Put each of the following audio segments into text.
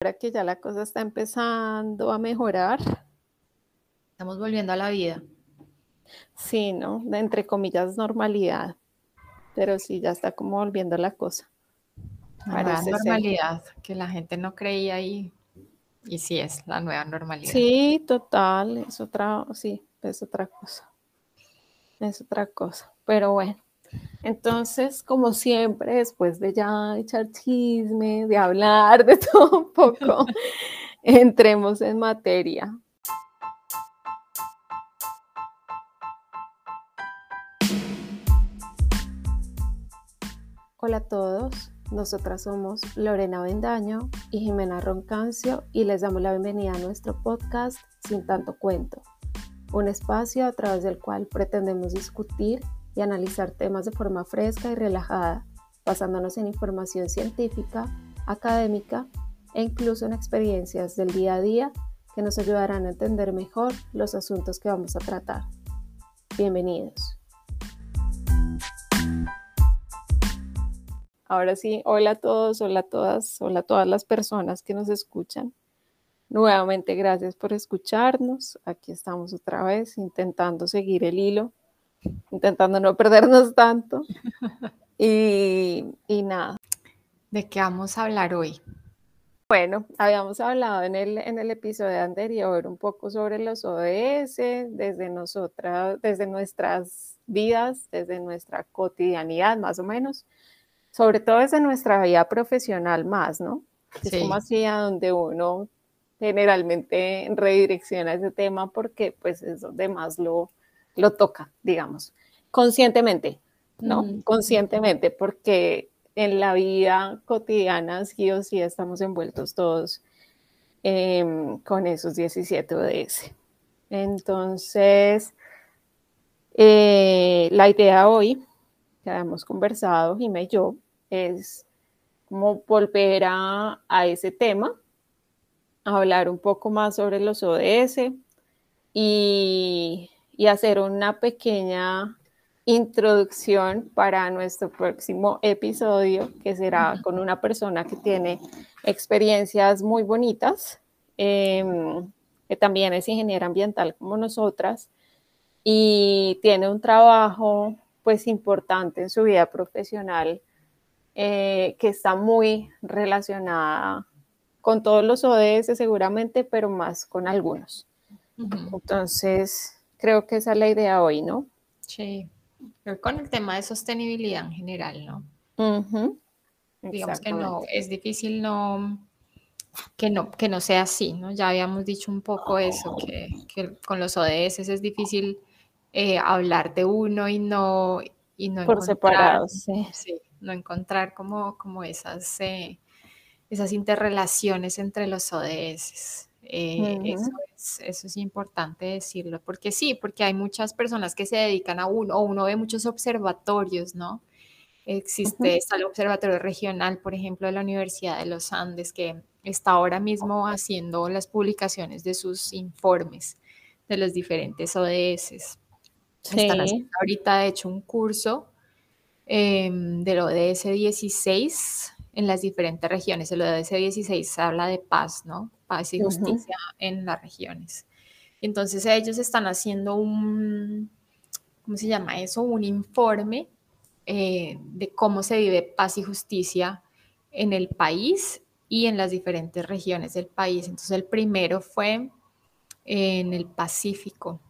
ahora que ya la cosa está empezando a mejorar. Estamos volviendo a la vida. Sí, ¿no? De, entre comillas, normalidad. Pero sí, ya está como volviendo la cosa. La normalidad, que la gente no creía y, y sí es la nueva normalidad. Sí, total, es otra, sí, es otra cosa. Es otra cosa. Pero bueno, entonces, como siempre, después de ya echar chisme, de hablar de todo un poco, entremos en materia. Hola a todos, nosotras somos Lorena Bendaño y Jimena Roncancio y les damos la bienvenida a nuestro podcast Sin tanto cuento, un espacio a través del cual pretendemos discutir y analizar temas de forma fresca y relajada, basándonos en información científica, académica e incluso en experiencias del día a día que nos ayudarán a entender mejor los asuntos que vamos a tratar. Bienvenidos. Ahora sí, hola a todos, hola a todas, hola a todas las personas que nos escuchan. Nuevamente, gracias por escucharnos. Aquí estamos otra vez intentando seguir el hilo intentando no perdernos tanto. Y, nada. ¿De qué vamos a hablar hoy? Bueno, habíamos hablado en el, en el episodio anterior un poco sobre los ODS, desde nosotras, desde nuestras vidas, desde nuestra cotidianidad más o menos, sobre todo desde nuestra vida profesional más, ¿no? Es como así a donde uno generalmente redirecciona ese tema porque pues es donde más lo, lo toca, digamos, conscientemente, ¿no? Conscientemente, porque en la vida cotidiana sí o sí estamos envueltos todos em, con esos 17 ODS. Entonces, eh, la idea hoy, que hemos conversado, Jimé y yo, es como volver a, a ese tema, hablar un poco más sobre los ODS y y hacer una pequeña introducción para nuestro próximo episodio, que será con una persona que tiene experiencias muy bonitas, em, que también es ingeniera ambiental como nosotras y tiene un trabajo pues importante en su vida profesional eh, que está muy relacionada con todos los ODS seguramente, pero más con algunos. Entonces, Creo que esa es la idea hoy, ¿no? Sí, con el tema de sostenibilidad en general, ¿no? Digamos que no, es difícil no que no, que no sea así, ¿no? Ya habíamos dicho un poco eso, que, con los ODS es difícil eh, hablar de uno y no, y no Por separado, sí. No encontrar como, como esas, eh, esas interrelaciones entre los ODS. Eh, eso, es, importante decirlo, porque sí, porque hay muchas personas que se dedican a uno, o uno ve muchos observatorios, ¿no? Existe, el observatorio regional, por ejemplo, de la Universidad de los Andes, que está ahora mismo haciendo las publicaciones de sus informes de los diferentes ODS. Están haciendo ahorita, de hecho, un curso em, del ODS 16 en las diferentes regiones. El ODS 16 habla de paz, ¿no? Paz y justicia en las regiones. Entonces ellos están haciendo un, ¿cómo se llama eso? Un informe eh, de cómo se vive paz y justicia en el país y en las diferentes regiones del país. Entonces el primero fue en el Pacífico.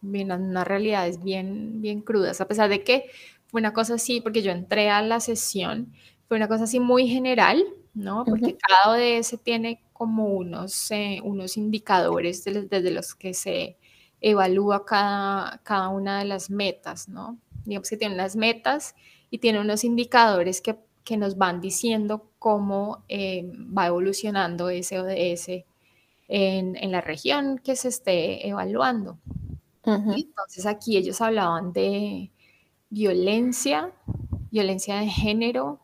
Bien, unas realidades bien, bien crudas, a pesar de que fue una cosa así, porque yo entré a la sesión, fue una cosa así muy general, ¿no? Porque cada ODS tiene como unos, eh, unos indicadores desde los que se evalúa cada, cada una de las metas, ¿no? Digamos que tiene unas metas y tiene unos indicadores que, que nos van diciendo cómo eh, va evolucionando ese ODS en, en, la región que se esté evaluando. entonces aquí ellos hablaban de violencia, violencia de género,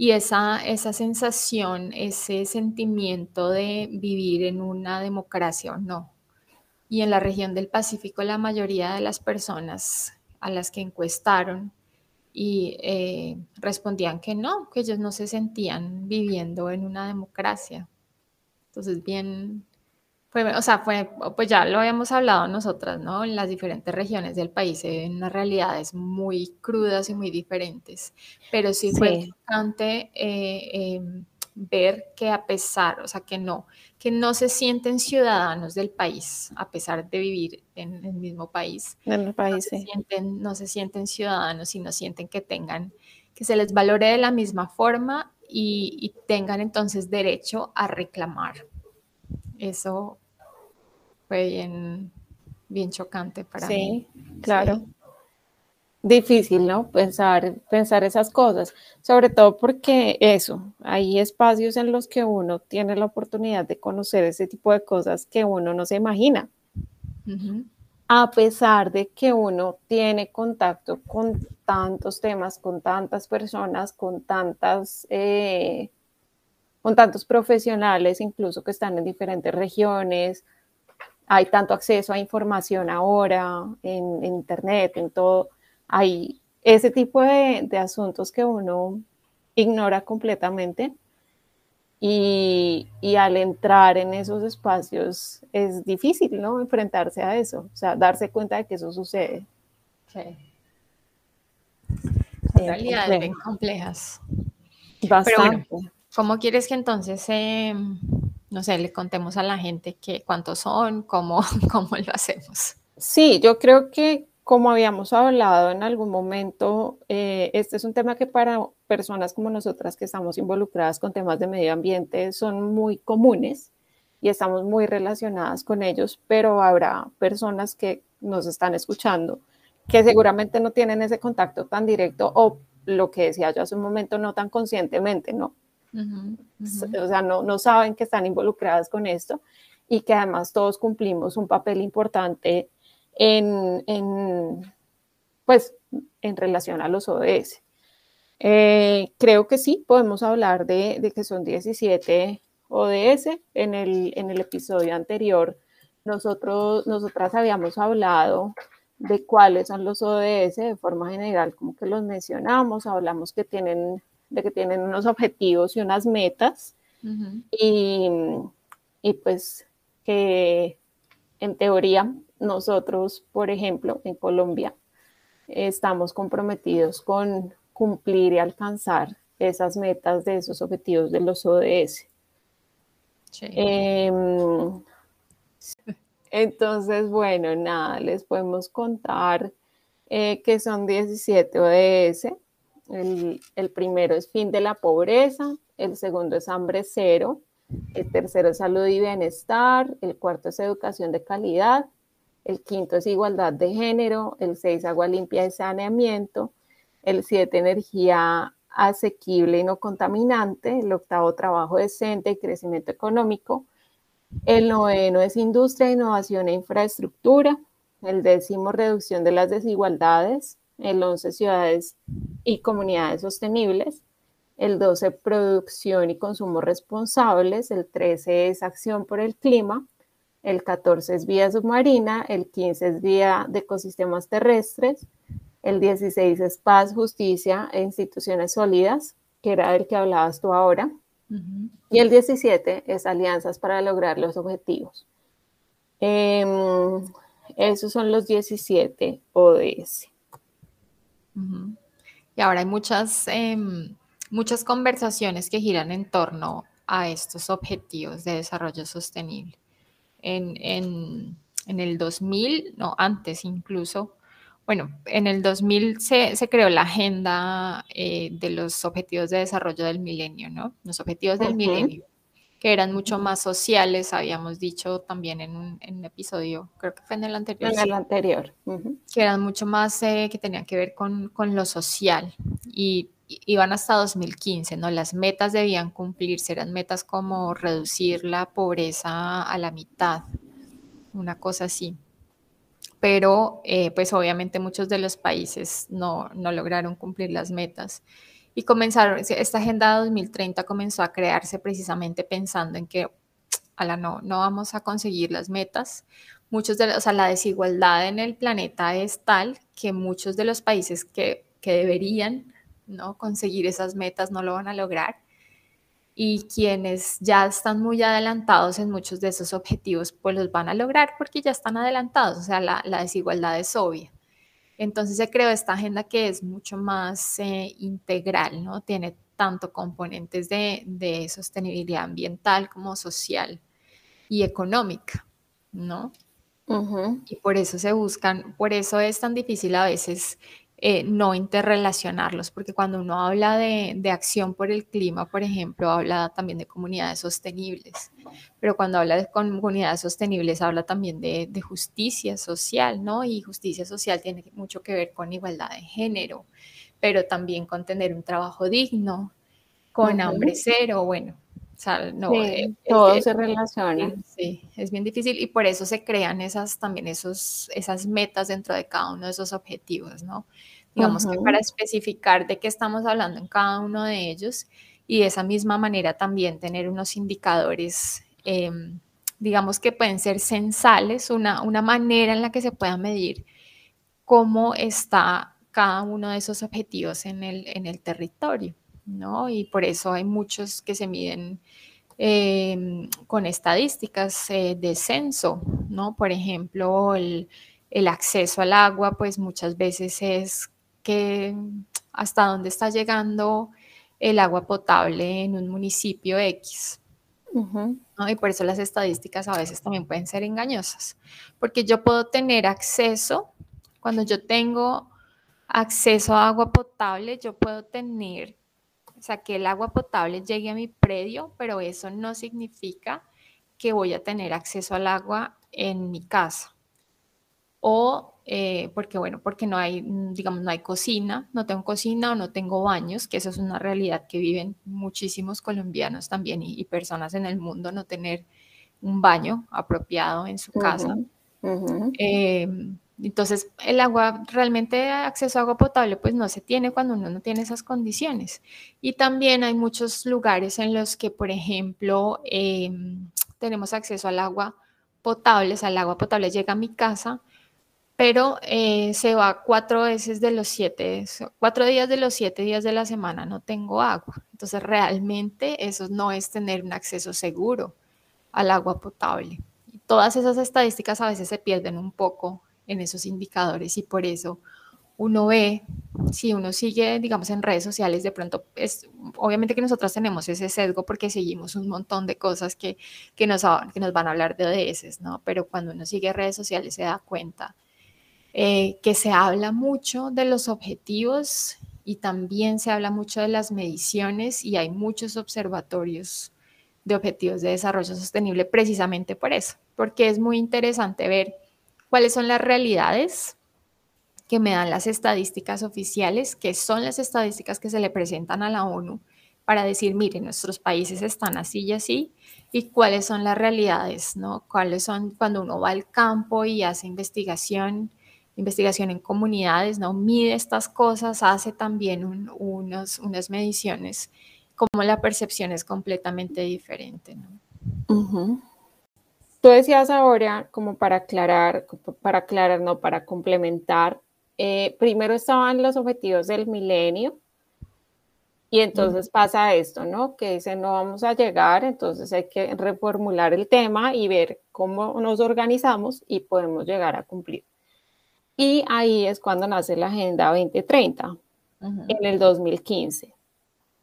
y esa, esa sensación, ese sentimiento de vivir en una democracia o no. Y en la región del Pacífico la mayoría de las personas a las que encuestaron y eh, respondían que no, que ellos no se sentían viviendo en una democracia. Entonces, bien, fue, o sea, fue, pues ya lo habíamos hablado nosotras, ¿no? En las diferentes regiones del país se ven unas realidades muy crudas y muy diferentes, pero sí, fue importante eh, em, ver que a pesar, o sea, que no, que no se sienten ciudadanos del país, a pesar de vivir en el mismo país. En el país, no, se sienten, no se sienten ciudadanos y no sienten que tengan, que se les valore de la misma forma y, tengan entonces derecho a reclamar. Eso fue bien, bien chocante para mí. Sí, claro difícil, ¿no? Pensar, pensar esas cosas, sobre todo porque eso, hay espacios en los que uno tiene la oportunidad de conocer ese tipo de cosas que uno no se imagina. A pesar de que uno tiene contacto con tantos temas, con tantas personas, con tantas, eh, con tantos profesionales, incluso que están en diferentes regiones, hay tanto acceso a información ahora en internet, en todo hay ese tipo de, asuntos que uno ignora completamente y, al entrar en esos espacios es difícil, ¿no? Enfrentarse a eso, o sea, darse cuenta de que eso sucede. Sí. realidades bien complejas. Bastante. ¿Cómo quieres que entonces, eh, no sé, le contemos a la gente que cuántos son, cómo, cómo lo hacemos? Sí, yo creo que como habíamos hablado en algún momento, eh, este es un tema que para personas como nosotras que estamos involucradas con temas de medio ambiente son muy comunes y estamos muy relacionadas con ellos, pero habrá personas que nos están escuchando que seguramente no tienen ese contacto tan directo o lo que decía yo hace un momento, no tan conscientemente, ¿no? O sea, no, no saben que están involucradas con esto y que además todos cumplimos un papel importante en, pues, en relación a los ODS. Eh, creo que sí, podemos hablar de, que son 17 ODS. En el, en el episodio anterior, nosotros, nosotras habíamos hablado de cuáles son los ODS de forma general, como que los mencionamos, hablamos que tienen, de que tienen unos objetivos y unas metas, y, y pues que en teoría nosotros, por ejemplo, en Colombia, estamos comprometidos con cumplir y alcanzar esas metas de esos objetivos de los ODS. Em, entonces, bueno, nada, les podemos contar eh, que son 17 ODS. El, primero es fin de la pobreza, el segundo es hambre cero, el tercero es salud y bienestar, el cuarto es educación de calidad, el quinto es igualdad de género, el seis agua limpia y saneamiento, el siete energía asequible y no contaminante, el octavo trabajo decente y crecimiento económico, el noveno es industria, innovación e infraestructura, el décimo reducción de las desigualdades, el once ciudades y comunidades sostenibles, el 12 producción y consumo responsables, el 13 es acción por el clima, el 14 es vía submarina, el 15 es vía de ecosistemas terrestres, el 16 es paz, justicia e instituciones sólidas, que era el que hablabas tú ahora, y el 17 es alianzas para lograr los objetivos. Em, esos son los 17 ODS. Y ahora hay muchas, em, muchas conversaciones que giran en torno a estos objetivos de desarrollo sostenible. En, el 2000, no, antes incluso, bueno, en el 2000 se, creó la agenda eh, de los objetivos de desarrollo del milenio, ¿no? Los objetivos del milenio, que eran mucho más sociales, habíamos dicho también en un, episodio, creo que fue en el anterior. En el anterior. Que eran mucho más, eh, que tenían que ver con, con lo social y iban hasta 2015, ¿no? Las metas debían cumplirse, eran metas como reducir la pobreza a la mitad, una cosa así. Pero, eh, pues obviamente muchos de los países no, no lograron cumplir las metas. Y comenzaron, esta Agenda 2030 comenzó a crearse precisamente pensando en que, la no, no vamos a conseguir las metas. Muchos de, o sea, la desigualdad en el planeta es tal que muchos de los países que, que deberían ¿no? Conseguir esas metas no lo van a lograr. y quienes ya están muy adelantados en muchos de esos objetivos, pues los van a lograr porque ya están adelantados, o sea, la, desigualdad es obvia. Entonces se creó esta agenda que es mucho más eh, integral, ¿no? Tiene tanto componentes de, de, sostenibilidad ambiental como social y económica, ¿no? Y por eso se buscan, por eso es tan difícil a veces eh, no interrelacionarlos, porque cuando uno habla de, acción por el clima, por ejemplo, habla también de comunidades sostenibles, pero cuando habla de comunidades sostenibles habla también de, justicia social, ¿no? Y justicia social tiene mucho que ver con igualdad de género, pero también con tener un trabajo digno, con hambre cero, bueno, no, eh, todo se relaciona. Sí, es bien difícil y por eso se crean esas también esos, esas metas dentro de cada uno de esos objetivos, ¿no? Digamos que para especificar de qué estamos hablando en cada uno de ellos y de esa misma manera también tener unos indicadores, em, digamos que pueden ser censales, una, una manera en la que se pueda medir cómo está cada uno de esos objetivos en el, en el territorio. ¿No? Y por eso hay muchos que se miden em, con estadísticas eh, de censo, ¿no? Por ejemplo, el, acceso al agua, pues muchas veces es que hasta dónde está llegando el agua potable en un municipio X. Y por eso las estadísticas a veces también pueden ser engañosas, porque yo puedo tener acceso, cuando yo tengo acceso a agua potable, yo puedo tener o sea, que el agua potable llegue a mi predio, pero eso no significa que voy a tener acceso al agua en mi casa. O eh, porque, bueno, porque no hay, digamos, no hay cocina, no tengo cocina o no tengo baños, que eso es una realidad que viven muchísimos colombianos también y, personas en el mundo, no tener un baño apropiado en su casa. Entonces, el agua, realmente acceso a agua potable, pues no se tiene cuando uno no tiene esas condiciones. Y también hay muchos lugares en los que, por ejemplo, em, tenemos acceso al agua potable, o sea, el agua potable llega a mi casa, pero eh, se va cuatro veces de los siete, cuatro días de los siete días de la semana no tengo agua. Entonces, realmente eso no es tener un acceso seguro al agua potable. Todas esas estadísticas a veces se pierden un poco en esos indicadores y por eso uno ve, si uno sigue, digamos, en redes sociales, de pronto es, obviamente que nosotros tenemos ese sesgo porque seguimos un montón de cosas que, que, nos, que nos van a hablar de ODS, ¿no? Pero cuando uno sigue redes sociales se da cuenta eh, que se habla mucho de los objetivos y también se habla mucho de las mediciones y hay muchos observatorios de objetivos de desarrollo sostenible precisamente por eso, porque es muy interesante ver cuáles son las realidades que me dan las estadísticas oficiales, que son las estadísticas que se le presentan a la ONU para decir, miren, nuestros países están así y así, y cuáles son las realidades, ¿no? Cuáles son cuando uno va al campo y hace investigación, investigación en comunidades, ¿no? Mide estas cosas, hace también unos, unas mediciones, como la percepción es completamente diferente, ¿no? Tú decías ahora, como para aclarar, para aclarar, no, para complementar, eh, primero estaban los objetivos del milenio y entonces pasa esto, ¿no? Que dice no vamos a llegar, entonces hay que reformular el tema y ver cómo nos organizamos y podemos llegar a cumplir. Y ahí es cuando nace la Agenda 2030, en el 2015.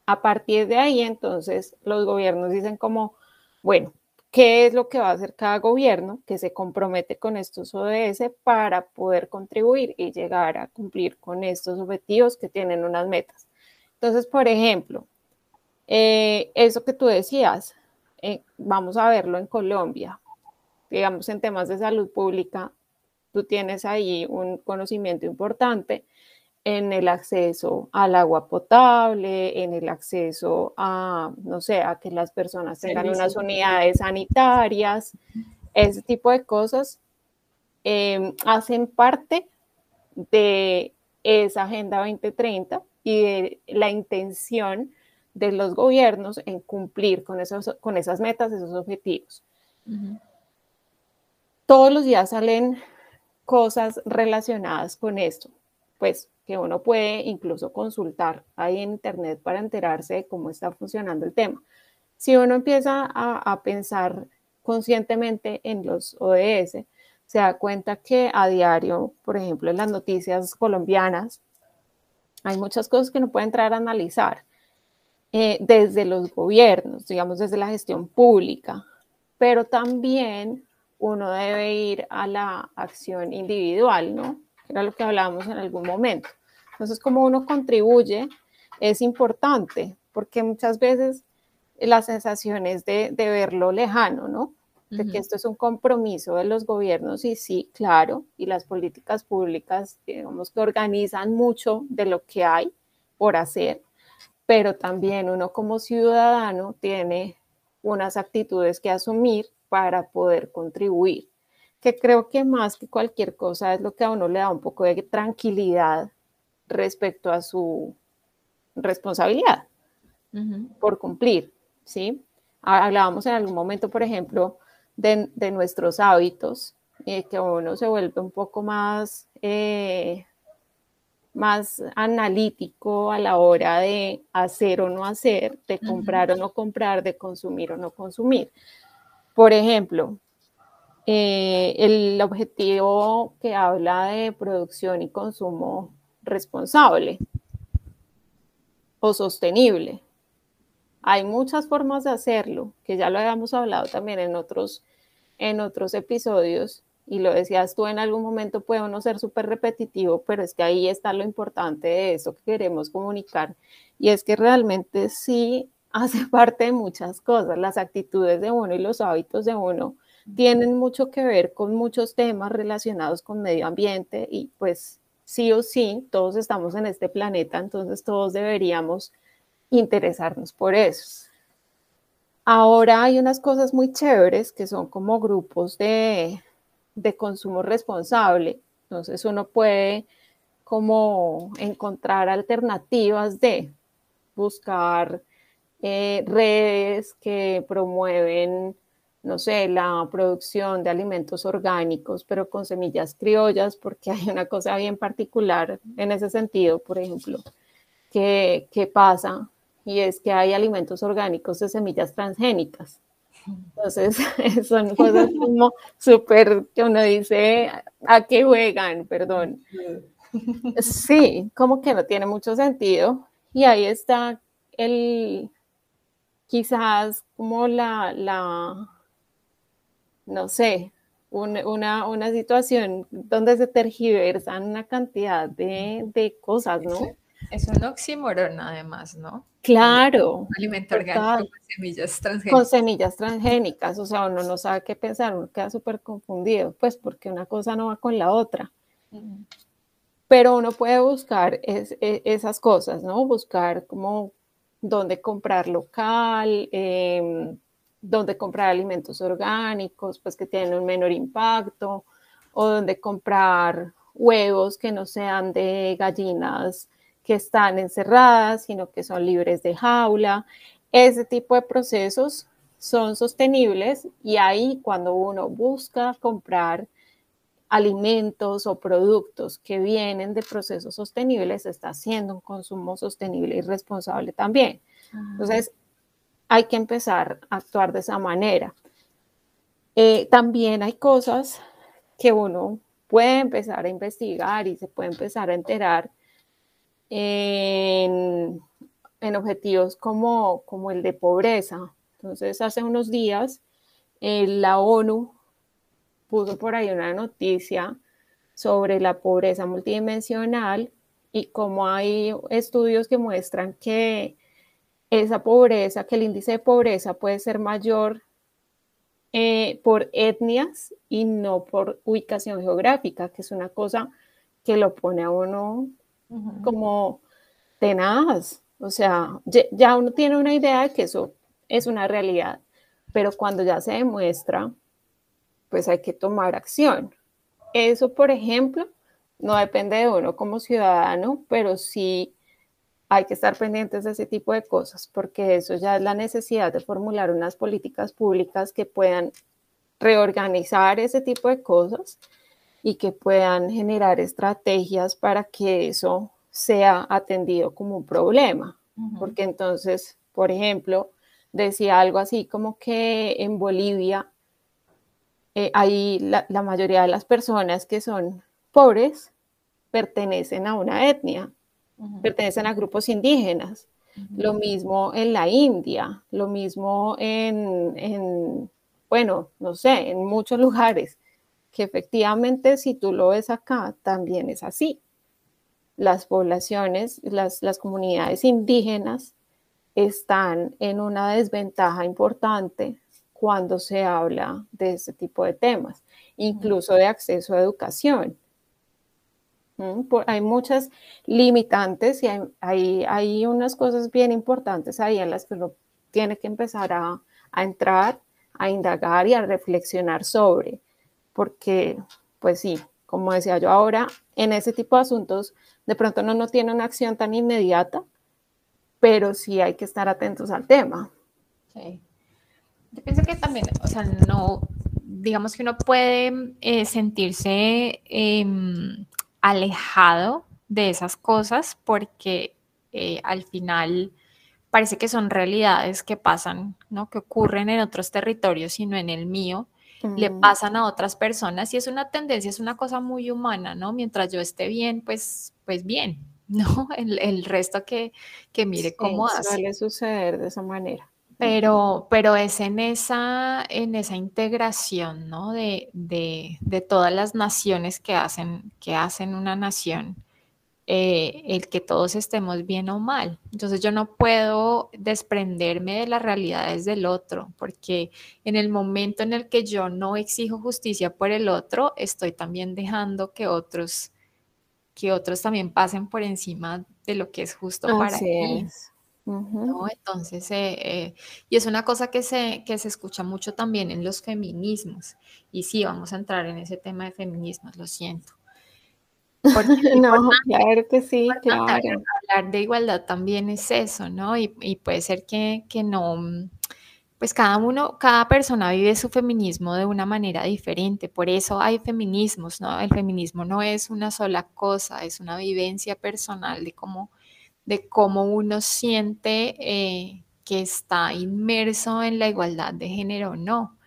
A partir de ahí, entonces, los gobiernos dicen como, bueno, qué es lo que va a hacer cada gobierno que se compromete con estos ODS para poder contribuir y llegar a cumplir con estos objetivos que tienen unas metas. Entonces, por ejemplo, eh, eso que tú decías, eh, vamos a verlo en Colombia, digamos en temas de salud pública, tú tienes ahí un conocimiento importante en el acceso al agua potable, en el acceso a, no sé, a que las personas tengan unas unidades sanitarias, ese tipo de cosas em, hacen parte de esa Agenda 2030 y de la intención de los gobiernos en cumplir con, esos, con esas metas, esos objetivos. Todos los días salen cosas relacionadas con esto. Pues que uno puede incluso consultar ahí en internet para enterarse de cómo está funcionando el tema. si uno empieza a, pensar conscientemente en los ODS, se da cuenta que a diario, por ejemplo, en las noticias colombianas, hay muchas cosas que no puede entrar a analizar eh, desde los gobiernos, digamos, desde la gestión pública, pero también uno debe ir a la acción individual, ¿no? Era lo que hablábamos en algún momento. Entonces, como uno contribuye es importante, porque muchas veces la sensación es de, de verlo lejano, ¿no? De que esto es un compromiso de los gobiernos y sí, claro, y las políticas públicas, digamos que organizan mucho de lo que hay por hacer, pero también uno como ciudadano tiene unas actitudes que asumir para poder contribuir, que creo que más que cualquier cosa es lo que a uno le da un poco de tranquilidad respecto a su responsabilidad por cumplir, ¿sí? Hablábamos en algún momento, por ejemplo, de, nuestros hábitos, eh, que uno se vuelve un poco más, eh, más analítico a la hora de hacer o no hacer, de comprar o no comprar, de consumir o no consumir. Por ejemplo, eh, el objetivo que habla de producción y consumo responsable o sostenible. Hay muchas formas de hacerlo, que ya lo habíamos hablado también en otros, en otros episodios, y lo decías tú en algún momento, puede no ser súper repetitivo, pero es que ahí está lo importante de eso que queremos comunicar, y es que realmente sí hace parte de muchas cosas, las actitudes de uno y los hábitos de uno tienen mucho que ver con muchos temas relacionados con medio ambiente y pues sí o sí, todos estamos en este planeta, entonces todos deberíamos interesarnos por eso. Ahora hay unas cosas muy chéveres que son como grupos de, consumo responsable, entonces uno puede como encontrar alternativas de buscar eh, redes que promueven no sé, la producción de alimentos orgánicos, pero con semillas criollas, porque hay una cosa bien particular en ese sentido, por ejemplo, que, pasa, y es que hay alimentos orgánicos de semillas transgénicas. Entonces, son cosas como súper que uno dice, ¿a qué juegan? Perdón. Sí, como que no tiene mucho sentido. Y ahí está el, quizás como la, la, no sé, una, una, situación donde se tergiversan una cantidad de, cosas, ¿no? Es un oxímoron además, ¿no? Claro. Un alimento orgánico con semillas transgénicas. Con semillas transgénicas, o sea, uno no sabe qué pensar, uno queda súper confundido, pues porque una cosa no va con la otra. Pero uno puede buscar es, e, esas cosas, ¿no? Buscar como dónde comprar local, eh, donde comprar alimentos orgánicos, pues que tienen un menor impacto, o donde comprar huevos que no sean de gallinas que están encerradas, sino que son libres de jaula. Ese tipo de procesos son sostenibles y ahí cuando uno busca comprar alimentos o productos que vienen de procesos sostenibles, está haciendo un consumo sostenible y responsable también. Entonces, hay que empezar a actuar de esa manera. Eh, también hay cosas que uno puede empezar a investigar y se puede empezar a enterar en, objetivos como, como, el de pobreza. Entonces, hace unos días, eh, la ONU puso por ahí una noticia sobre la pobreza multidimensional y cómo hay estudios que muestran que esa pobreza, que el índice de pobreza puede ser mayor eh, por etnias y no por ubicación geográfica, que es una cosa que lo pone a uno como tenaz. O sea, ya uno tiene una idea de que eso es una realidad, pero cuando ya se demuestra, pues hay que tomar acción. Eso, por ejemplo, no depende de uno como ciudadano, pero sí hay que estar pendientes de ese tipo de cosas, porque eso ya es la necesidad de formular unas políticas públicas que puedan reorganizar ese tipo de cosas y que puedan generar estrategias para que eso sea atendido como un problema. Porque entonces, por ejemplo, decía algo así como que en Bolivia eh, hay la, mayoría de las personas que son pobres pertenecen a una etnia, pertenecen a grupos indígenas. Lo mismo en la India, lo mismo en, bueno, no sé, en muchos lugares, que efectivamente si tú lo ves acá, también es así. Las poblaciones, las, las comunidades indígenas están en una desventaja importante cuando se habla de este tipo de temas, incluso de acceso a educación. Hay muchas limitantes y hay, hay, unas cosas bien importantes ahí en las que uno tiene que empezar a, a entrar, a indagar y a reflexionar sobre, porque, pues sí, como decía yo ahora, en ese tipo de asuntos, de pronto uno no tiene una acción tan inmediata, pero sí hay que estar atentos al tema. Sí. Yo pienso que también, o sea, no, digamos que uno puede eh, sentirse em, alejado de esas cosas porque eh, al final parece que son realidades que pasan, ¿no? Que ocurren en otros territorios y no en el mío. Le pasan a otras personas y es una tendencia, es una cosa muy humana, ¿no? Mientras yo esté bien, pues, pues bien, ¿no? El, resto que, que mire cómo hace. Suele suceder de esa manera. Pero, pero es en esa, en esa integración, ¿no? De, de, de todas las naciones que hacen, que hacen una nación, eh, el que todos estemos bien o mal. Entonces yo no puedo desprenderme de las realidades del otro, porque en el momento en el que yo no exijo justicia por el otro, estoy también dejando que otros, que otros también pasen por encima de lo que es justo para mí. ¿No? Entonces, eh, eh, y es una cosa que se, que se escucha mucho también en los feminismos. Y sí, vamos a entrar en ese tema de feminismos, lo siento. no, claro que sí, claro. Hablar de igualdad también es eso, ¿no? Y, y puede ser que, que, no, pues cada uno, cada persona vive su feminismo de una manera diferente, por eso hay feminismos, ¿no? El feminismo no es una sola cosa, es una vivencia personal de cómo de cómo uno siente eh, que está inmerso en la igualdad de género o no.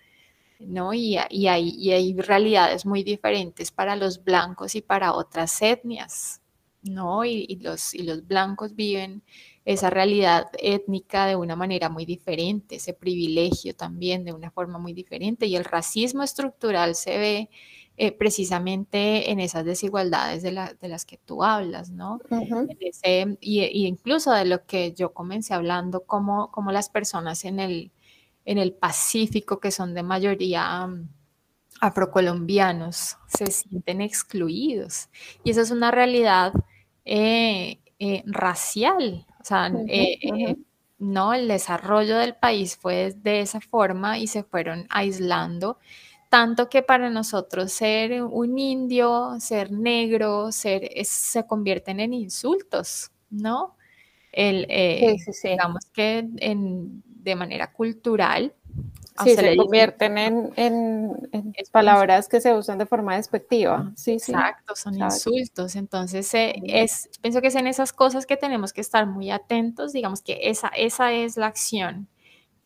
¿no? Y, y, hay, y, hay, realidades muy diferentes para los blancos y para otras etnias, ¿no? Y, los, y los blancos viven esa realidad étnica de una manera muy diferente, ese privilegio también de una forma muy diferente, y el racismo estructural se ve eh, precisamente en esas desigualdades de, las que tú hablas, ¿no? y, incluso de lo que yo comencé hablando, como, como las personas en el, en el Pacífico, que son de mayoría mm, afrocolombianos, se sienten excluidos. Y esa es una realidad eh, eh, racial. O sea, no, el desarrollo del país fue de esa forma y se fueron aislando tanto que para nosotros ser un indio, ser negro, ser, se convierten en insultos, ¿no? El, eh, Digamos que de manera cultural. Sí, se, convierten en, en, palabras que se usan de forma despectiva. Sí, Exacto, son insultos. Entonces, eh, es, pienso que es en esas cosas que tenemos que estar muy atentos. Digamos que esa, esa es la acción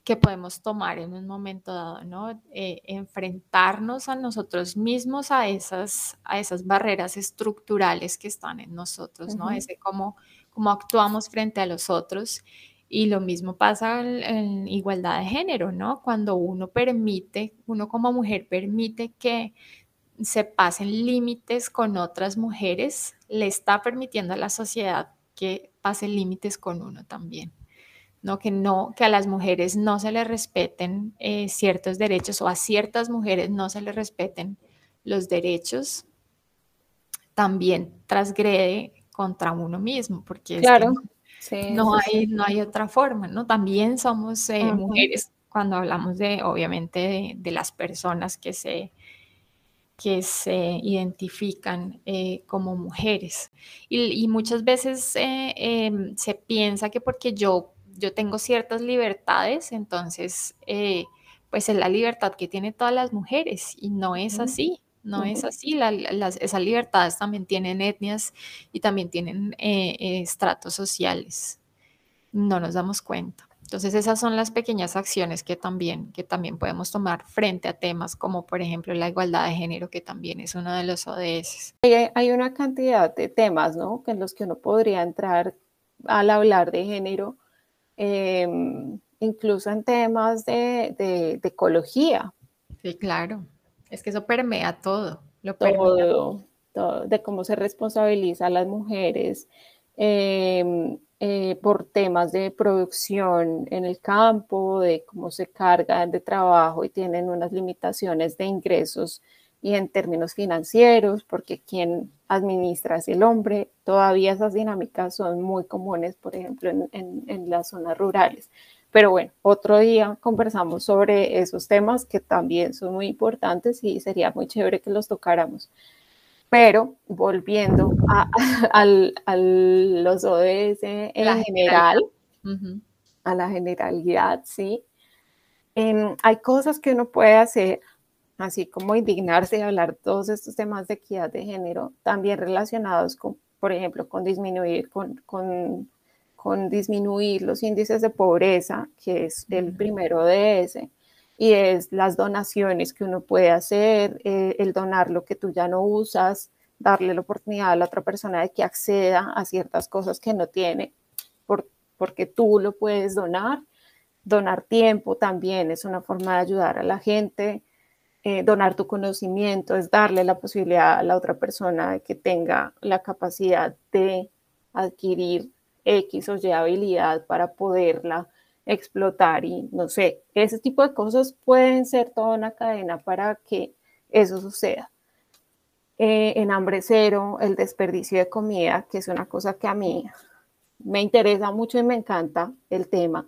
que podemos tomar en un momento dado, ¿no? Eh, enfrentarnos a nosotros mismos a esas, a esas barreras estructurales que están en nosotros, ¿no? Ese cómo, cómo actuamos frente a los otros. Y lo mismo pasa en, igualdad de género, ¿no? Cuando uno permite, uno como mujer permite que se pasen límites con otras mujeres, le está permitiendo a la sociedad que pase límites con uno también. ¿No? Que, no, que a las mujeres no se les respeten eh, ciertos derechos o a ciertas mujeres no se les respeten los derechos, también transgrede contra uno mismo, porque claro. no, hay, no hay otra forma, ¿no? También somos eh, mujeres cuando hablamos de, obviamente, de, las personas que se, que se identifican eh, como mujeres. Y, muchas veces em, se piensa que porque yo yo tengo ciertas libertades, entonces, eh, pues es la libertad que tienen todas las mujeres y no es así. No es así, las, esas libertades también tienen etnias y también tienen eh, estratos sociales. No nos damos cuenta. Entonces esas son las pequeñas acciones que también, que también podemos tomar frente a temas como por ejemplo la igualdad de género, que también es uno de los ODS. Hay, una cantidad de temas ¿no? en los que uno podría entrar al hablar de género, em, incluso en temas de, de, ecología. Sí, claro. Es que eso permea todo. Lo todo, todo, de cómo se responsabiliza a las mujeres. Eh, eh, por temas de producción en el campo, de cómo se cargan de trabajo y tienen unas limitaciones de ingresos y en términos financieros, porque quien administra es el hombre. Todavía esas dinámicas son muy comunes, por ejemplo, en, en las zonas rurales. Pero bueno, otro día conversamos sobre esos temas que también son muy importantes y sería muy chévere que los tocáramos. Pero volviendo a, los ODS en general, a la generalidad, sí, em, hay cosas que uno puede hacer, así como indignarse y hablar todos estos temas de equidad de género, también relacionados con, por ejemplo, con disminuir, con, con, disminuir los índices de pobreza, que es el primero ODS y es las donaciones que uno puede hacer, eh, el donar lo que tú ya no usas, darle la oportunidad a la otra persona de que acceda a ciertas cosas que no tiene, por, porque tú lo puedes donar. Donar tiempo también es una forma de ayudar a la gente. Eh, donar tu conocimiento es darle la posibilidad a la otra persona de que tenga la capacidad de adquirir X o Y habilidad para poderla explotar y no sé, ese tipo de cosas pueden ser toda una cadena para que eso suceda. Eh, en hambre cero, el desperdicio de comida, que es una cosa que a mí me interesa mucho y me encanta el tema.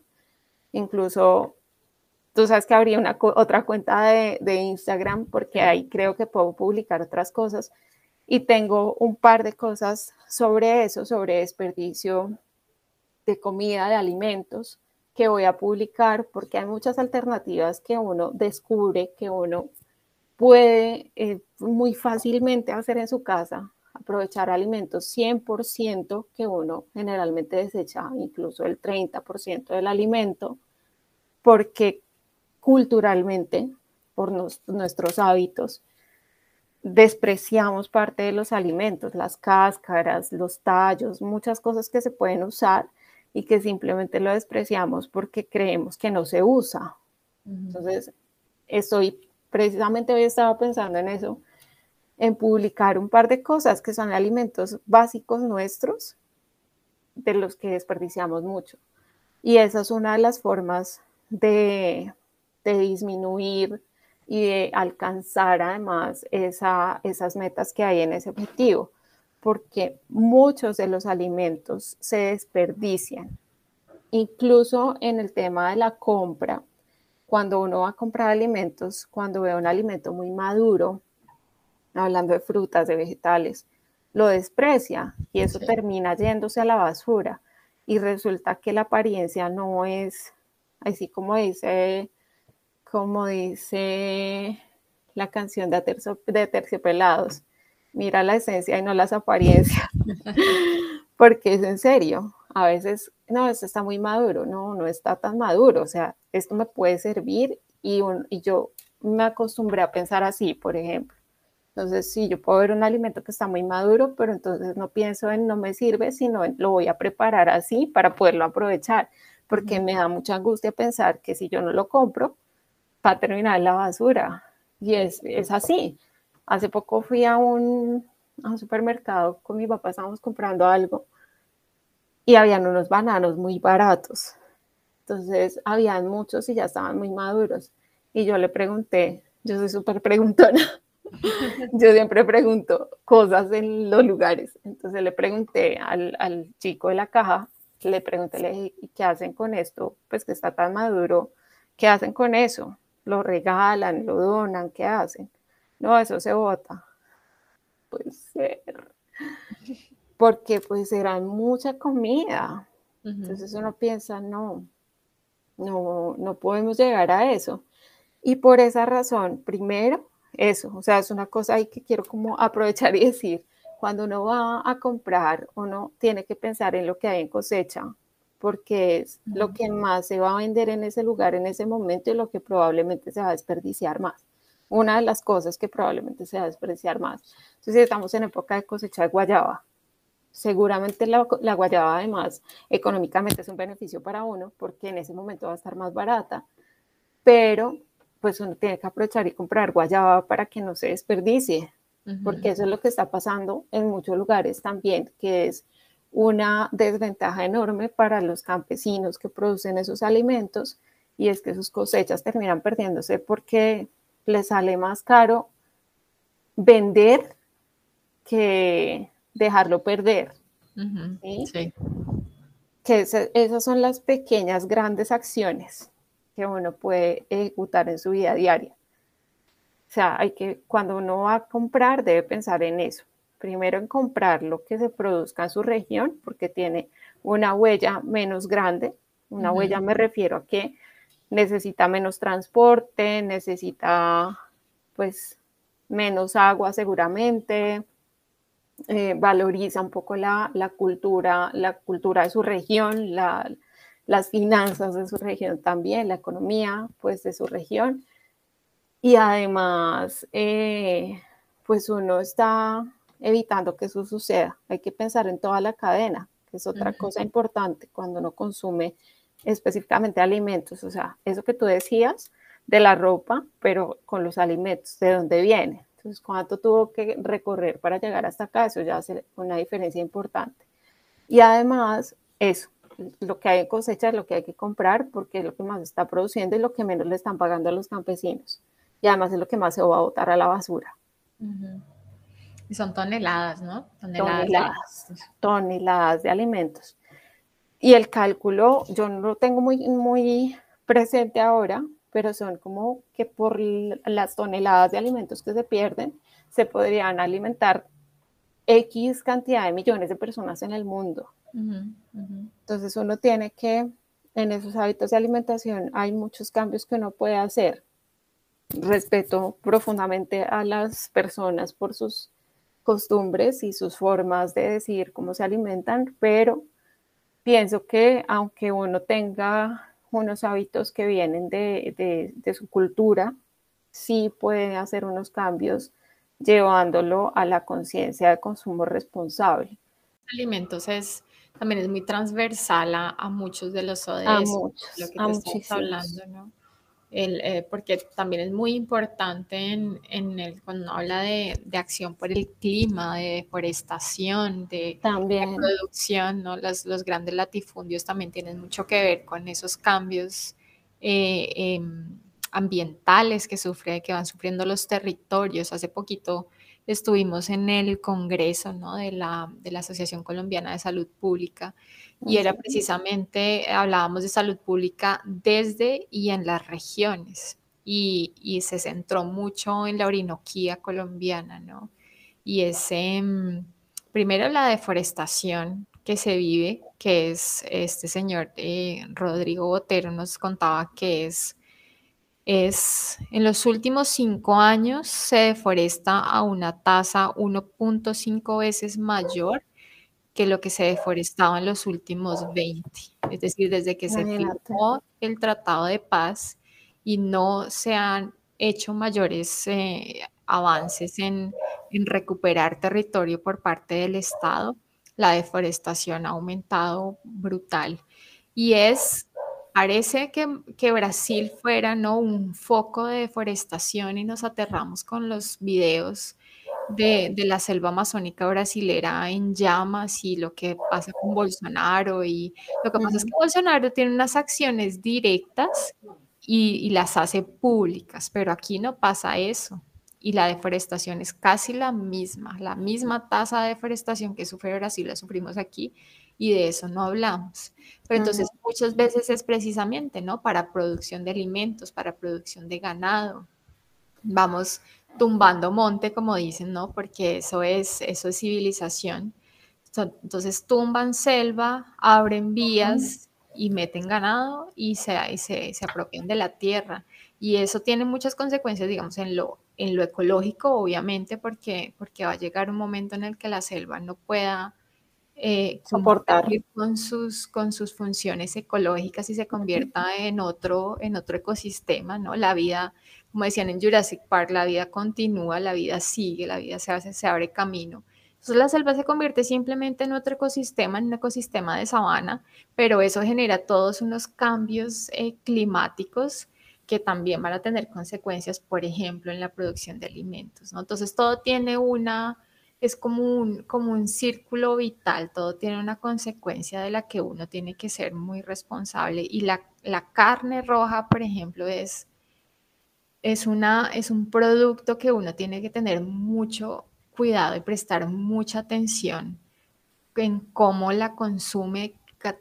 Incluso, tú sabes que habría una otra cuenta de, de Instagram porque ahí creo que puedo publicar otras cosas y tengo un par de cosas sobre eso, sobre desperdicio de comida, de alimentos que voy a publicar porque hay muchas alternativas que uno descubre, que uno puede eh, muy fácilmente hacer en su casa, aprovechar alimentos 100% que uno generalmente desecha, incluso el 30% del alimento, porque culturalmente, por nuestros hábitos, despreciamos parte de los alimentos, las cáscaras, los tallos, muchas cosas que se pueden usar y que simplemente lo despreciamos porque creemos que no se usa. Entonces, estoy, precisamente hoy estaba pensando en eso, en publicar un par de cosas que son alimentos básicos nuestros, de los que desperdiciamos mucho. Y esa es una de las formas de, de disminuir y de alcanzar además esa, esas metas que hay en ese objetivo porque muchos de los alimentos se desperdician. Incluso en el tema de la compra, cuando uno va a comprar alimentos, cuando ve un alimento muy maduro, hablando de frutas, de vegetales, lo desprecia y eso termina yéndose a la basura y resulta que la apariencia no es así como dice como dice la canción de, de Terciopelados, mira la esencia y no las apariencias, porque es en serio, a veces, no, esto está muy maduro, no, no está tan maduro, o sea, esto me puede servir y, y yo me acostumbré a pensar así, por ejemplo. Entonces, sí, yo puedo ver un alimento que está muy maduro, pero entonces no pienso en no me sirve, sino en lo voy a preparar así para poderlo aprovechar, porque me da mucha angustia pensar que si yo no lo compro, va a terminar la basura. Y es, es así. Hace poco fui a un, supermercado con mi papá, estábamos comprando algo y habían unos bananos muy baratos. Entonces, habían muchos y ya estaban muy maduros. Y yo le pregunté, yo soy súper preguntona, yo siempre pregunto cosas en los lugares. Entonces le pregunté al, al chico de la caja, le pregunté, ¿qué hacen con esto? Pues que está tan maduro, ¿qué hacen con eso? ¿Lo regalan, lo donan? ¿Qué hacen? no, eso se vota. Puede ser. Porque pues eran mucha comida. Entonces uno piensa, no, no, no podemos llegar a eso. Y por esa razón, primero, eso, o sea, es una cosa ahí que quiero como aprovechar y decir, cuando uno va a comprar, uno tiene que pensar en lo que hay en cosecha, porque es lo que más se va a vender en ese lugar en ese momento y lo que probablemente se va a desperdiciar más. Una de las cosas que probablemente se va a desperdiciar más. Entonces, estamos en época de cosecha de guayaba, seguramente la, la, guayaba además económicamente es un beneficio para uno porque en ese momento va a estar más barata, pero pues uno tiene que aprovechar y comprar guayaba para que no se desperdicie, porque eso es lo que está pasando en muchos lugares también, que es una desventaja enorme para los campesinos que producen esos alimentos y es que sus cosechas terminan perdiéndose porque les sale más caro vender que dejarlo perder. Que esas son las pequeñas, grandes acciones que uno puede ejecutar en su vida diaria. O sea, hay que, cuando uno va a comprar, debe pensar en eso. Primero en comprar lo que se produzca en su región, porque tiene una huella menos grande. Una huella me refiero a que necesita menos transporte, necesita pues menos agua seguramente, eh, valoriza un poco la, cultura, la cultura de su región, las finanzas de su región también, la economía pues de su región. Y además, eh, pues uno está evitando que eso suceda. Hay que pensar en toda la cadena, que es otra cosa importante cuando uno consume específicamente alimentos. O sea, eso que tú decías de la ropa, pero con los alimentos, ¿de dónde viene? Entonces, ¿cuánto tuvo que recorrer para llegar hasta acá? Eso ya hace una diferencia importante. Y además, eso, lo que hay en cosecha es lo que hay que comprar porque es lo que más está produciendo y lo que menos le están pagando a los campesinos. Y además es lo que más se va a botar a la basura. Y son toneladas, ¿no? Toneladas, toneladas, de alimentos. Y el cálculo, yo no lo tengo muy, muy presente ahora, pero son como que por las toneladas de alimentos que se pierden, se podrían alimentar X cantidad de millones de personas en el mundo. Entonces uno tiene que, en esos hábitos de alimentación hay muchos cambios que uno puede hacer. Respeto profundamente a las personas por sus costumbres y sus formas de decidir cómo se alimentan, pero pienso que aunque uno tenga unos hábitos que vienen de, su cultura, sí puede hacer unos cambios llevándolo a la conciencia de consumo responsable. Alimentos es también es muy transversal a, muchos de los ODS, a muchos, lo que te estás hablando, ¿no? Eh, porque también es muy importante en, el, cuando habla de, acción por el clima, de deforestación, de, producción, ¿no? Los, los, grandes latifundios también tienen mucho que ver con esos cambios eh, em, ambientales que, sufre, que van sufriendo los territorios. Hace poquito estuvimos en el Congreso ¿no? de, la, de la Asociación Colombiana de Salud Pública y era precisamente, hablábamos de salud pública desde y en las regiones y, y se centró mucho en la Orinoquía colombiana, ¿no? Y ese, mm, primero la deforestación que se vive, que es este señor eh, Rodrigo Botero nos contaba que es, es, en los últimos cinco años se deforesta a una tasa 1.5 veces mayor que lo que se deforestaba en los últimos 20. Es decir, desde que se firmó el Tratado de Paz y no se han hecho mayores eh, avances en, recuperar territorio por parte del Estado, la deforestación ha aumentado brutal. Y es, parece que, que, Brasil fuera ¿no? un foco de deforestación y nos aterramos con los videos de, la selva amazónica brasilera en llamas y lo que pasa con Bolsonaro. Y lo que pasa es que Bolsonaro tiene unas acciones directas y, las hace públicas, pero aquí no pasa eso. Y la deforestación es casi la misma, la misma tasa de deforestación que sufre Brasil la sufrimos aquí y de eso no hablamos. Pero entonces muchas veces es precisamente, ¿no? Para producción de alimentos, para producción de ganado. Vamos tumbando monte, como dicen, ¿no? Porque eso es, eso es civilización. Entonces tumban selva, abren vías y meten ganado y se, se, se, apropian de la tierra. Y eso tiene muchas consecuencias, digamos, en lo, en lo ecológico, obviamente, porque, porque va a llegar un momento en el que la selva no pueda eh, soportar con sus, con sus funciones ecológicas y se convierta en otro, en otro ecosistema, ¿no? La vida, como decían en Jurassic Park, la vida continúa, la vida sigue, la vida se, hace, se abre camino. Entonces la selva se convierte simplemente en otro ecosistema, en un ecosistema de sabana, pero eso genera todos unos cambios eh, climáticos que también van a tener consecuencias, por ejemplo, en la producción de alimentos. ¿no? Entonces todo tiene una, es como un, como un círculo vital, todo tiene una consecuencia de la que uno tiene que ser muy responsable. Y la, la carne roja, por ejemplo, es, es, una, es un producto que uno tiene que tener mucho cuidado y prestar mucha atención en cómo la consume,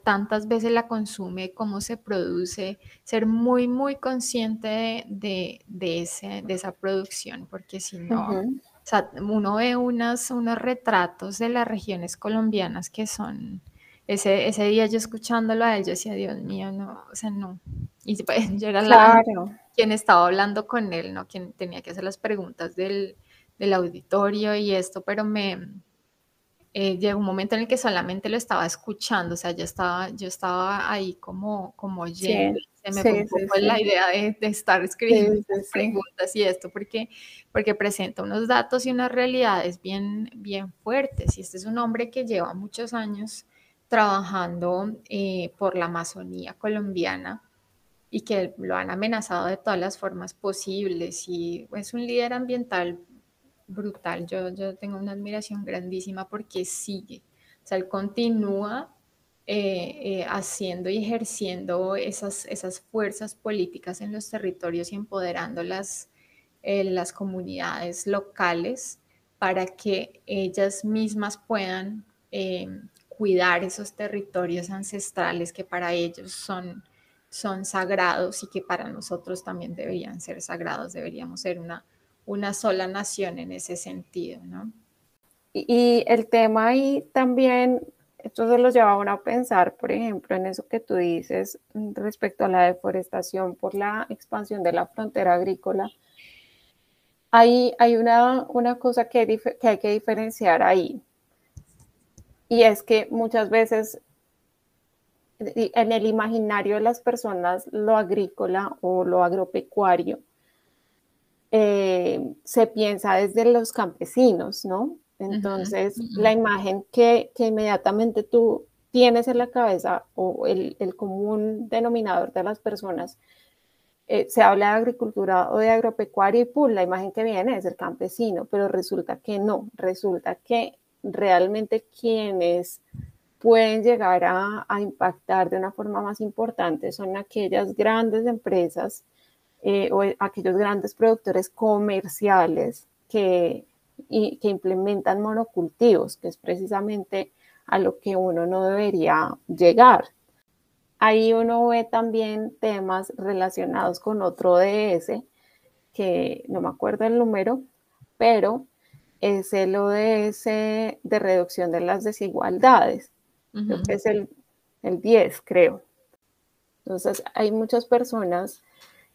tantas veces la consume, cómo se produce, ser muy, muy consciente de, de, ese, de esa producción, porque si no, o sea, uno ve unos retratos de las regiones colombianas que son, ese, ese día yo escuchándolo a él, yo decía, Dios mío, no, o sea, no. Y pues, yo era la, quien estaba hablando con él, ¿no? Quien tenía que hacer las preguntas del, del auditorio y esto, pero me, eh, llegó un momento en el que solamente lo estaba escuchando, o sea, yo estaba, yo estaba ahí como, como oyendo, se me fue un poco la idea de, de estar escribiendo preguntas y esto, porque, porque presenta unos datos y unas realidades bien, bien fuertes, y este es un hombre que lleva muchos años trabajando eh, por la Amazonía colombiana y que lo han amenazado de todas las formas posibles y es un líder ambiental brutal. Yo, yo tengo una admiración grandísima porque sigue, o sea, él continúa eh, eh, haciendo y ejerciendo esas, esas fuerzas políticas en los territorios y empoderando las, eh, las comunidades locales para que ellas mismas puedan cuidar esos territorios ancestrales que para ellos son, son sagrados y que para nosotros también deberían ser sagrados, deberíamos ser una una sola nación en ese sentido, ¿no? Y, el tema ahí también, esto se lo lleva a uno a pensar, por ejemplo, en eso que tú dices respecto a la deforestación por la expansión de la frontera agrícola. Hay, hay una, una cosa que, que hay que diferenciar ahí, y es que muchas veces en el imaginario de las personas lo agrícola o lo agropecuario eh, se piensa desde los campesinos, ¿no? Entonces, la imagen que, inmediatamente tú tienes en la cabeza o el, común denominador de las personas, eh, se habla de agricultura o de agropecuaria y pues la imagen que viene es el campesino, pero resulta que no, resulta que realmente quienes pueden llegar a, a impactar de una forma más importante son aquellas grandes empresas eh, o aquellos grandes productores comerciales que, y, que implementan monocultivos, que es precisamente a lo que uno no debería llegar. Ahí uno ve también temas relacionados con otro DS, que no me acuerdo el número, pero es el ODS de reducción de las desigualdades. es el, el 10, creo. Entonces, hay muchas personas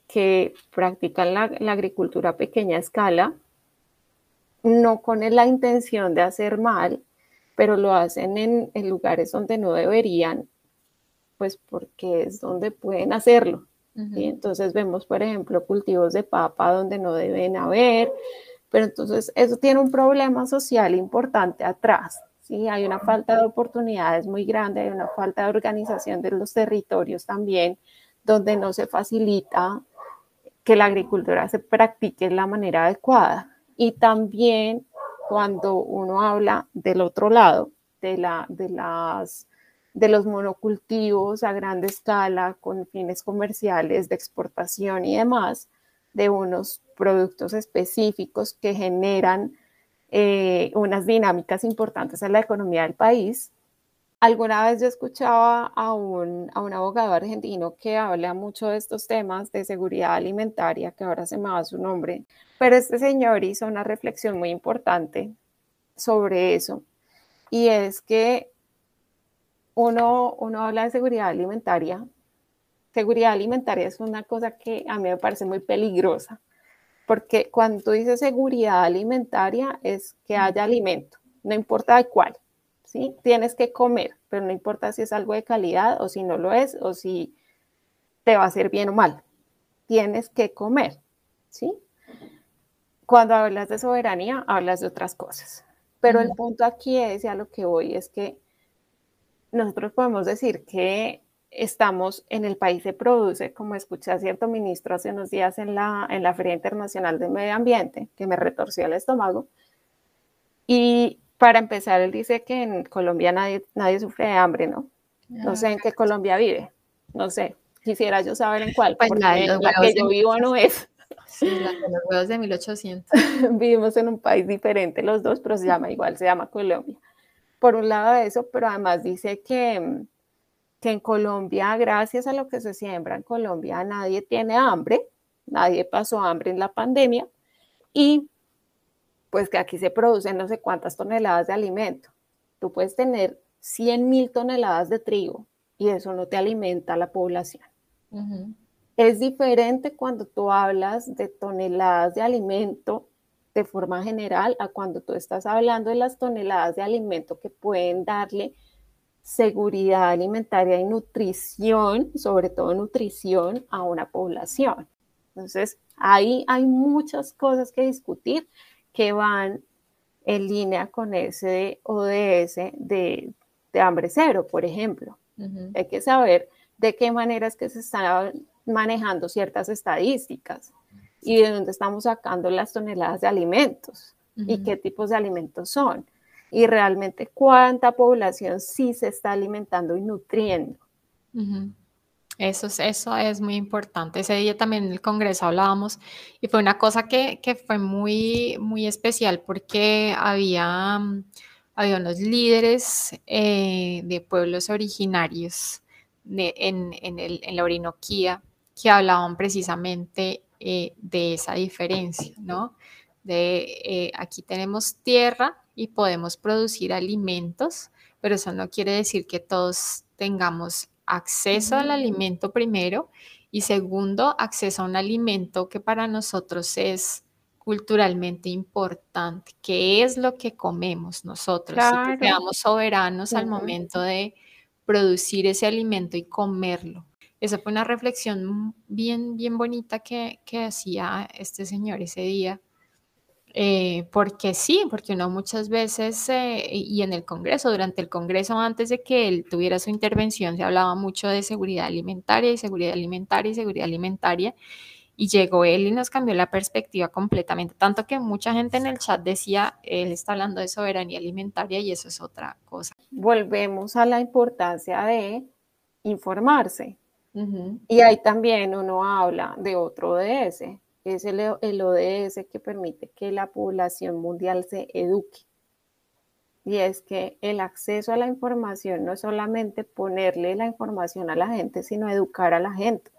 que practican la, agricultura a pequeña escala, no con la intención de hacer mal, pero lo hacen en, lugares donde no deberían, pues porque es donde pueden hacerlo. y Entonces vemos, por ejemplo, cultivos de papa donde no deben haber, pero entonces eso tiene un problema social importante atrás. ¿sí? Hay una falta de oportunidades muy grande, hay una falta de organización de los territorios también, donde no se facilita que la agricultura se practique de la manera adecuada. Y también cuando uno habla del otro lado, de, la, de, las, de los monocultivos a gran escala con fines comerciales de exportación y demás, de unos productos específicos que generan eh, unas dinámicas importantes en la economía del país, Alguna vez yo escuchaba a un, a un abogado argentino que habla mucho de estos temas de seguridad alimentaria, que ahora se me va su nombre, pero este señor hizo una reflexión muy importante sobre eso, y es que uno, uno habla de seguridad alimentaria. Seguridad alimentaria es una cosa que a mí me parece muy peligrosa, porque cuando tú dices seguridad alimentaria es que haya alimento, no importa de cuál ¿sí? Tienes que comer, pero no importa si es algo de calidad o si no lo es o si te va a hacer bien o mal. Tienes que comer, ¿sí? Cuando hablas de soberanía, hablas de otras cosas. Pero el punto aquí es, y a lo que voy, es que nosotros podemos decir que estamos en el país se produce, como escuché a cierto ministro hace unos días en la, en la Feria Internacional de Medio Ambiente, que me retorció el estómago. Y para empezar, él dice que en Colombia nadie, nadie sufre de hambre, ¿no? No sé en qué Colombia vive, no sé. Quisiera yo saber en cuál, pues porque la que yo vivo no es. Sí, la de los huevos de 1800. Vivimos en un país diferente los dos, pero se llama igual, se llama Colombia. Por un lado eso, pero además dice que, que en Colombia, gracias a lo que se siembra en Colombia, nadie tiene hambre, nadie pasó hambre en la pandemia y pues que aquí se producen no sé cuántas toneladas de alimento. Tú puedes tener 100 mil toneladas de trigo y eso no te alimenta a la población. Es diferente cuando tú hablas de toneladas de alimento de forma general a cuando tú estás hablando de las toneladas de alimento que pueden darle seguridad alimentaria y nutrición, sobre todo nutrición, a una población. Entonces, ahí hay muchas cosas que discutir que van en línea con ese ODS de, de hambre cero, por ejemplo. Hay que saber de qué maneras que se están manejando ciertas estadísticas y de dónde estamos sacando las toneladas de alimentos y qué tipos de alimentos son y realmente cuánta población sí se está alimentando y nutriendo. Eso es, eso es muy importante. Ese día también en el Congreso hablábamos y fue una cosa que, que fue muy, muy especial porque había, había unos líderes eh, de pueblos originarios en, en, el, en, la Orinoquía que hablaban precisamente eh, de esa diferencia, ¿no? De eh, aquí tenemos tierra y podemos producir alimentos, pero eso no quiere decir que todos tengamos acceso al alimento primero y segundo, acceso a un alimento que para nosotros es culturalmente importante, que es lo que comemos nosotros, que seamos soberanos al momento de producir ese alimento y comerlo. Esa fue una reflexión bien, bien bonita que, que hacía este señor ese día eh, porque sí, porque uno muchas veces, eh, y en el Congreso, durante el Congreso, antes de que él tuviera su intervención, se hablaba mucho de seguridad alimentaria y seguridad alimentaria y seguridad alimentaria, y llegó él y nos cambió la perspectiva completamente, tanto que mucha gente en el chat decía, él está hablando de soberanía alimentaria y eso es otra cosa. Volvemos a la importancia de informarse. Y ahí también uno habla de otro ODS, es el, ODS que permite que la población mundial se eduque. Y es que el acceso a la información no es solamente ponerle la información a la gente, sino educar a la gente.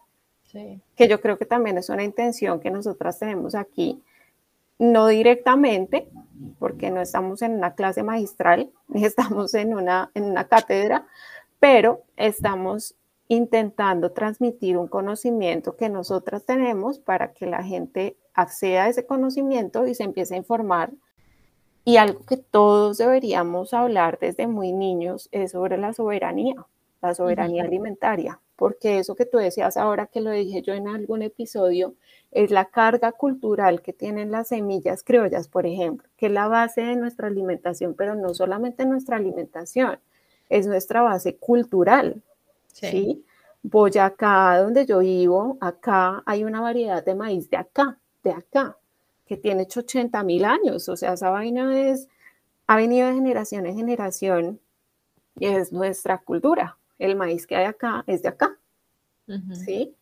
Que yo creo que también es una intención que nosotras tenemos aquí, no directamente, porque no estamos en una clase magistral, ni estamos en una, en una cátedra, pero estamos intentando transmitir un conocimiento que nosotras tenemos para que la gente acceda a ese conocimiento y se empiece a informar. Y algo que todos deberíamos hablar desde muy niños es sobre la soberanía, la soberanía alimentaria, porque eso que tú decías ahora que lo dije yo en algún episodio, es la carga cultural que tienen las semillas criollas, por ejemplo, que es la base de nuestra alimentación, pero no solamente nuestra alimentación, es nuestra base cultural, Sí. Boyacá, donde yo vivo, acá hay una variedad de maíz de acá, de acá, que tiene 80 mil años. O sea, esa vaina es, ha venido de generación en generación y es nuestra cultura. El maíz que hay acá es de acá. ¿Sí?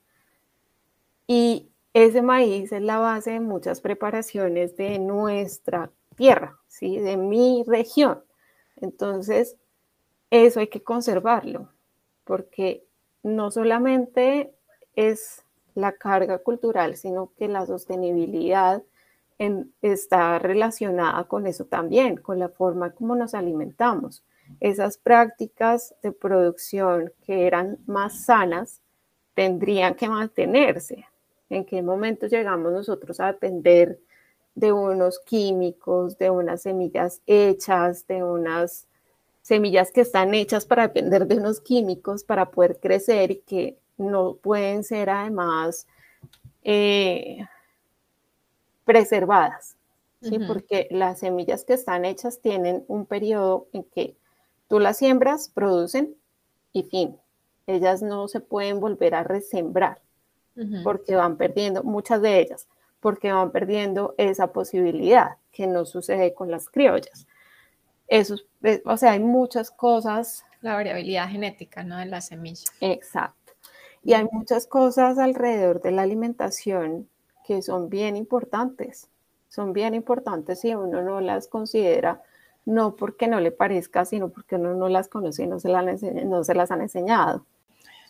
Y ese maíz es la base de muchas preparaciones de nuestra tierra, ¿sí? De mi región. Entonces, eso hay que conservarlo porque no solamente es la carga cultural, sino que la sostenibilidad está relacionada con eso también, con la forma como nos alimentamos. Esas prácticas de producción que eran más sanas tendrían que mantenerse. ¿En qué momento llegamos nosotros a depender de unos químicos, de unas semillas hechas, de unas semillas que están hechas para depender de unos químicos para poder crecer y que no pueden ser además eh, preservadas, ¿sí? porque las semillas que están hechas tienen un periodo en que tú las siembras, producen y fin. Ellas no se pueden volver a resembrar porque van perdiendo, muchas de ellas, porque van perdiendo esa posibilidad que no sucede con las criollas. Eso, eh, o sea, hay muchas cosas. La variabilidad genética, ¿no? De las semillas. Exacto. Y hay muchas cosas alrededor de la alimentación que son bien importantes. Son bien importantes si uno no las considera, no porque no le parezca, sino porque uno no las conoce y no se, no se las han enseñado.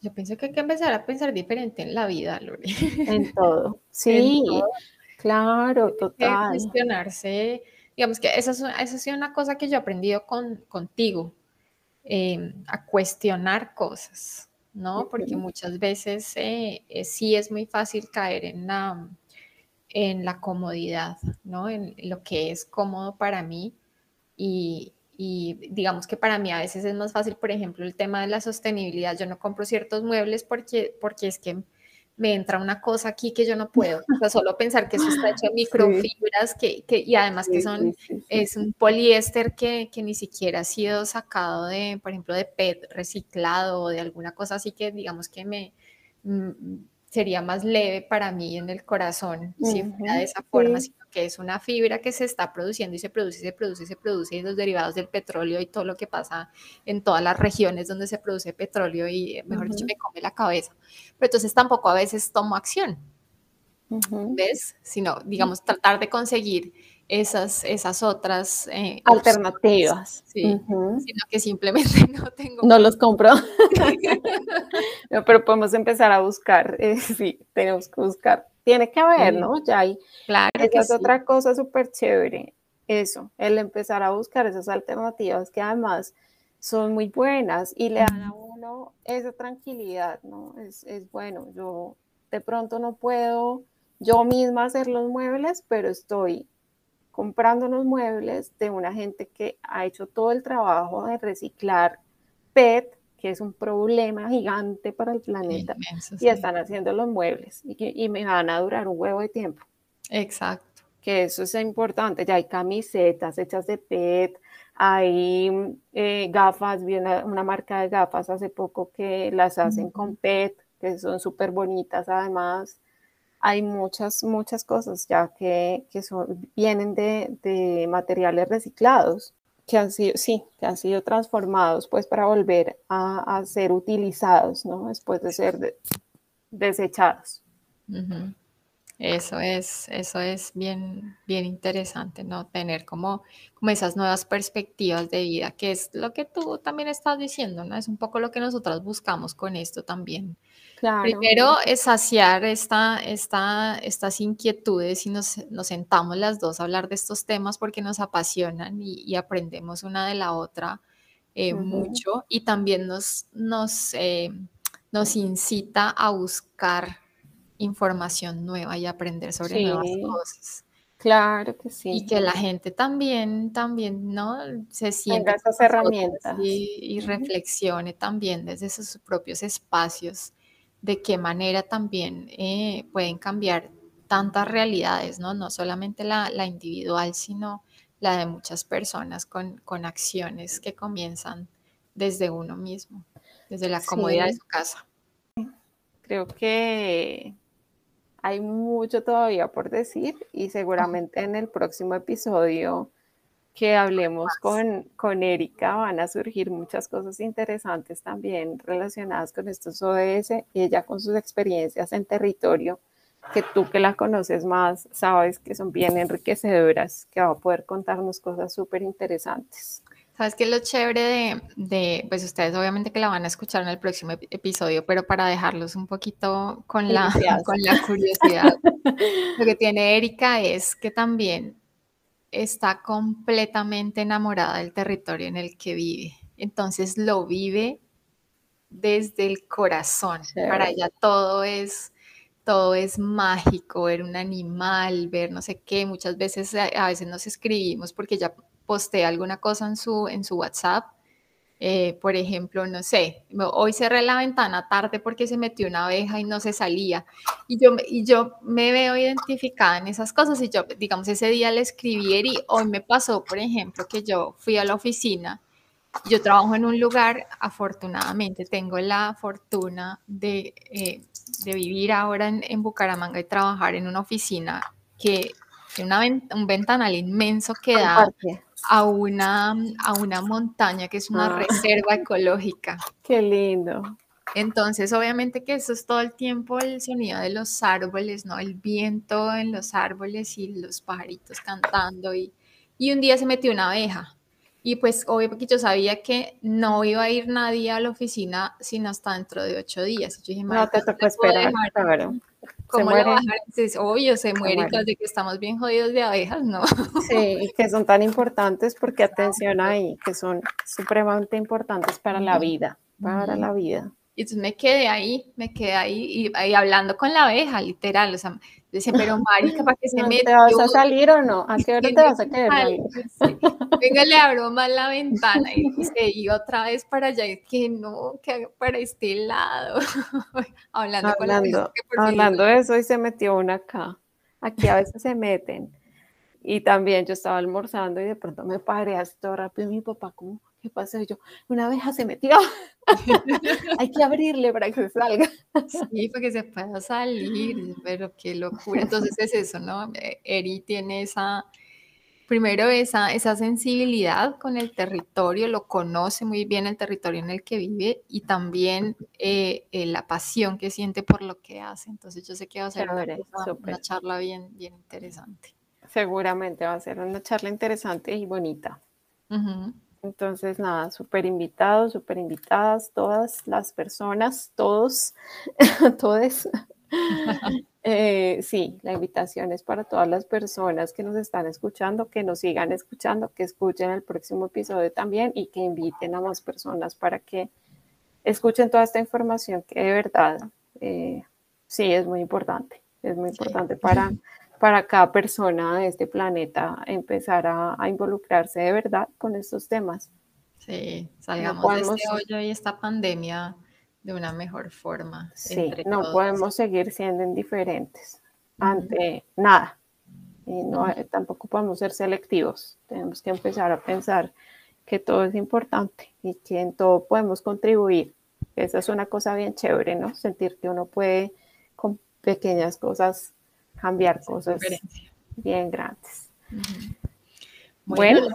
Yo pienso que hay que empezar a pensar diferente en la vida, Lore. En todo. Sí, claro, total. cuestionarse, digamos que esa, esa ha sido una cosa que yo he aprendido con, contigo, em, a cuestionar cosas, ¿no? Porque muchas veces eh, eh, sí es muy fácil caer en la, en la comodidad, ¿no? En lo que es cómodo para mí y, y digamos que para mí a veces es más fácil, por ejemplo, el tema de la sostenibilidad. Yo no compro ciertos muebles porque, porque es que me entra una cosa aquí que yo no puedo. O sea, solo pensar que eso está hecho de microfibras que, que, y además que son, es un poliéster que, que, ni siquiera ha sido sacado de, por ejemplo, de PET reciclado o de alguna cosa así que digamos que me, mm, sería más leve para mí en el corazón si fuera de esa forma, sino que es una fibra que se está produciendo y se produce, se produce, se produce, y los derivados del petróleo y todo lo que pasa en todas las regiones donde se produce petróleo y, mejor dicho, me come la cabeza. Pero entonces tampoco a veces tomo acción, ¿ves? Sino, digamos, tratar de conseguir esas, esas otras eh, alternativas. Sí, sino que simplemente no tengo. No los compro. no, pero podemos empezar a buscar. Eh, sí, tenemos que buscar. Tiene que haber, ¿no? Ya hay. Claro. Esa es otra cosa súper chévere. Eso, el empezar a buscar esas alternativas que además son muy buenas y le dan a uno esa tranquilidad, ¿no? Es, es bueno. Yo de pronto no puedo yo misma hacer los muebles, pero estoy comprando unos muebles de una gente que ha hecho todo el trabajo de reciclar PET, que es un problema gigante para el planeta, y están haciendo los muebles y, me van a durar un huevo de tiempo. Exacto. Que eso es importante. Ya hay camisetas hechas de PET, hay eh, gafas, vi una, marca de gafas hace poco que las hacen con PET, que son súper bonitas además hay muchas, muchas cosas ya que, son, vienen de, materiales reciclados, que han sido, sí, que han sido transformados pues para volver a, ser utilizados, ¿no? Después de ser desechados. Eso es, eso es bien, bien interesante, ¿no? Tener como, como esas nuevas perspectivas de vida, que es lo que tú también estás diciendo, ¿no? Es un poco lo que nosotras buscamos con esto también, Primero es saciar esta, esta, estas inquietudes y nos, nos, sentamos las dos a hablar de estos temas porque nos apasionan y, aprendemos una de la otra eh, mucho y también nos, nos, eh, nos incita a buscar información nueva y aprender sobre nuevas cosas. Claro que sí. Y que la gente también, también, ¿no? Se sienta esas herramientas. Y, reflexione también desde sus propios espacios de qué manera también eh, pueden cambiar tantas realidades, ¿no? No solamente la, individual, sino la de muchas personas con, acciones que comienzan desde uno mismo, desde la comodidad de su casa. Creo que hay mucho todavía por decir y seguramente en el próximo episodio que hablemos con, con Erika, van a surgir muchas cosas interesantes también relacionadas con estos ODS y ella con sus experiencias en territorio, que tú que la conoces más, sabes que son bien enriquecedoras, que va a poder contarnos cosas súper interesantes. ¿Sabes qué es lo chévere de, de, pues ustedes obviamente que la van a escuchar en el próximo episodio, pero para dejarlos un poquito con la, con la curiosidad, lo que tiene Erika es que también está completamente enamorada del territorio en el que vive. Entonces lo vive desde el corazón. Para ella todo es, todo es mágico, ver un animal, ver no sé qué. Muchas veces a, veces nos escribimos porque ella postea alguna cosa en su, en su WhatsApp Eh, por ejemplo, no sé, hoy cerré la ventana tarde porque se metió una abeja y no se salía. Y yo, y yo me veo identificada en esas cosas y yo, digamos, ese día le escribí y hoy me pasó, por ejemplo, que yo fui a la oficina. Yo trabajo en un lugar, afortunadamente, tengo la fortuna de, eh, de vivir ahora en, en, Bucaramanga y trabajar en una oficina que tiene un ventanal inmenso que da a una, a una montaña que es una ah. reserva ecológica. Qué lindo. Entonces, obviamente que eso es todo el tiempo el sonido de los árboles, ¿no? El viento en los árboles y los pajaritos cantando. Y, y un día se metió una abeja. Y pues, obviamente yo sabía que no iba a ir nadie a la oficina sino hasta dentro de ocho días. Yo dije, no te tocó esperar, claro. ¿Cómo lo bajar? Es obvio, se, muere y de que estamos bien jodidos de abejas, ¿no? Sí, y que son tan importantes porque atención ahí, que son supremamente importantes para la vida, para la vida. Y entonces me quedé ahí, me quedé ahí y, hablando con la abeja, literal, o sea, decía, pero marica, ¿para qué se metió? ¿Te vas a salir o no? ¿A qué hora te vas a quedar? Venga, le abro más la ventana y se iba otra vez para allá, y que no, que para este lado. hablando, hablando, con la hablando de eso y se metió una acá. Aquí a veces se meten. Y también yo estaba almorzando y de pronto me paré así todo rápido y mi papá como, ¿qué pasa? yo, una abeja se metió. Hay que abrirle para que se salga. sí, para que se pueda salir, pero qué locura. Entonces es eso, ¿no? Eh, Eri tiene esa, primero esa, esa sensibilidad con el territorio, lo conoce muy bien el territorio en el que vive y también eh, eh, la pasión que siente por lo que hace. Entonces yo sé que va a ser una, charla bien, bien interesante. Seguramente va a ser una charla interesante y bonita. Entonces, nada, súper invitados, súper invitadas, todas las personas, todos, todos. Eh, sí, la invitación es para todas las personas que nos están escuchando, que nos sigan escuchando, que escuchen el próximo episodio también y que inviten a más personas para que escuchen toda esta información que de verdad, eh, sí, es muy importante, es muy importante para para cada persona de este planeta empezar a, involucrarse de verdad con estos temas. Sí, salgamos de este hoyo y esta pandemia de una mejor forma. Sí, no podemos seguir siendo indiferentes ante nada. Y no, tampoco podemos ser selectivos. Tenemos que empezar a pensar que todo es importante y que en todo podemos contribuir. Esa es una cosa bien chévere, ¿no? Sentir que uno puede con pequeñas cosas cambiar cosas bien grandes. bueno,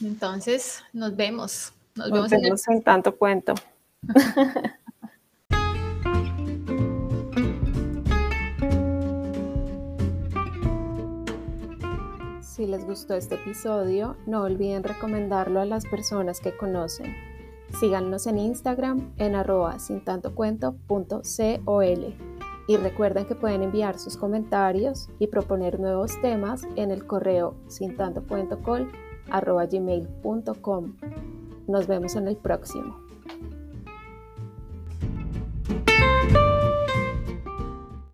entonces nos vemos. Nos, vemos, en, tanto cuento. Si les gustó este episodio, no olviden recomendarlo a las personas que conocen. Síganos en Instagram en arroba sin tanto cuento y recuerden que pueden enviar sus comentarios y proponer nuevos temas en el correo sin tanto gmail.com. Nos vemos en el próximo.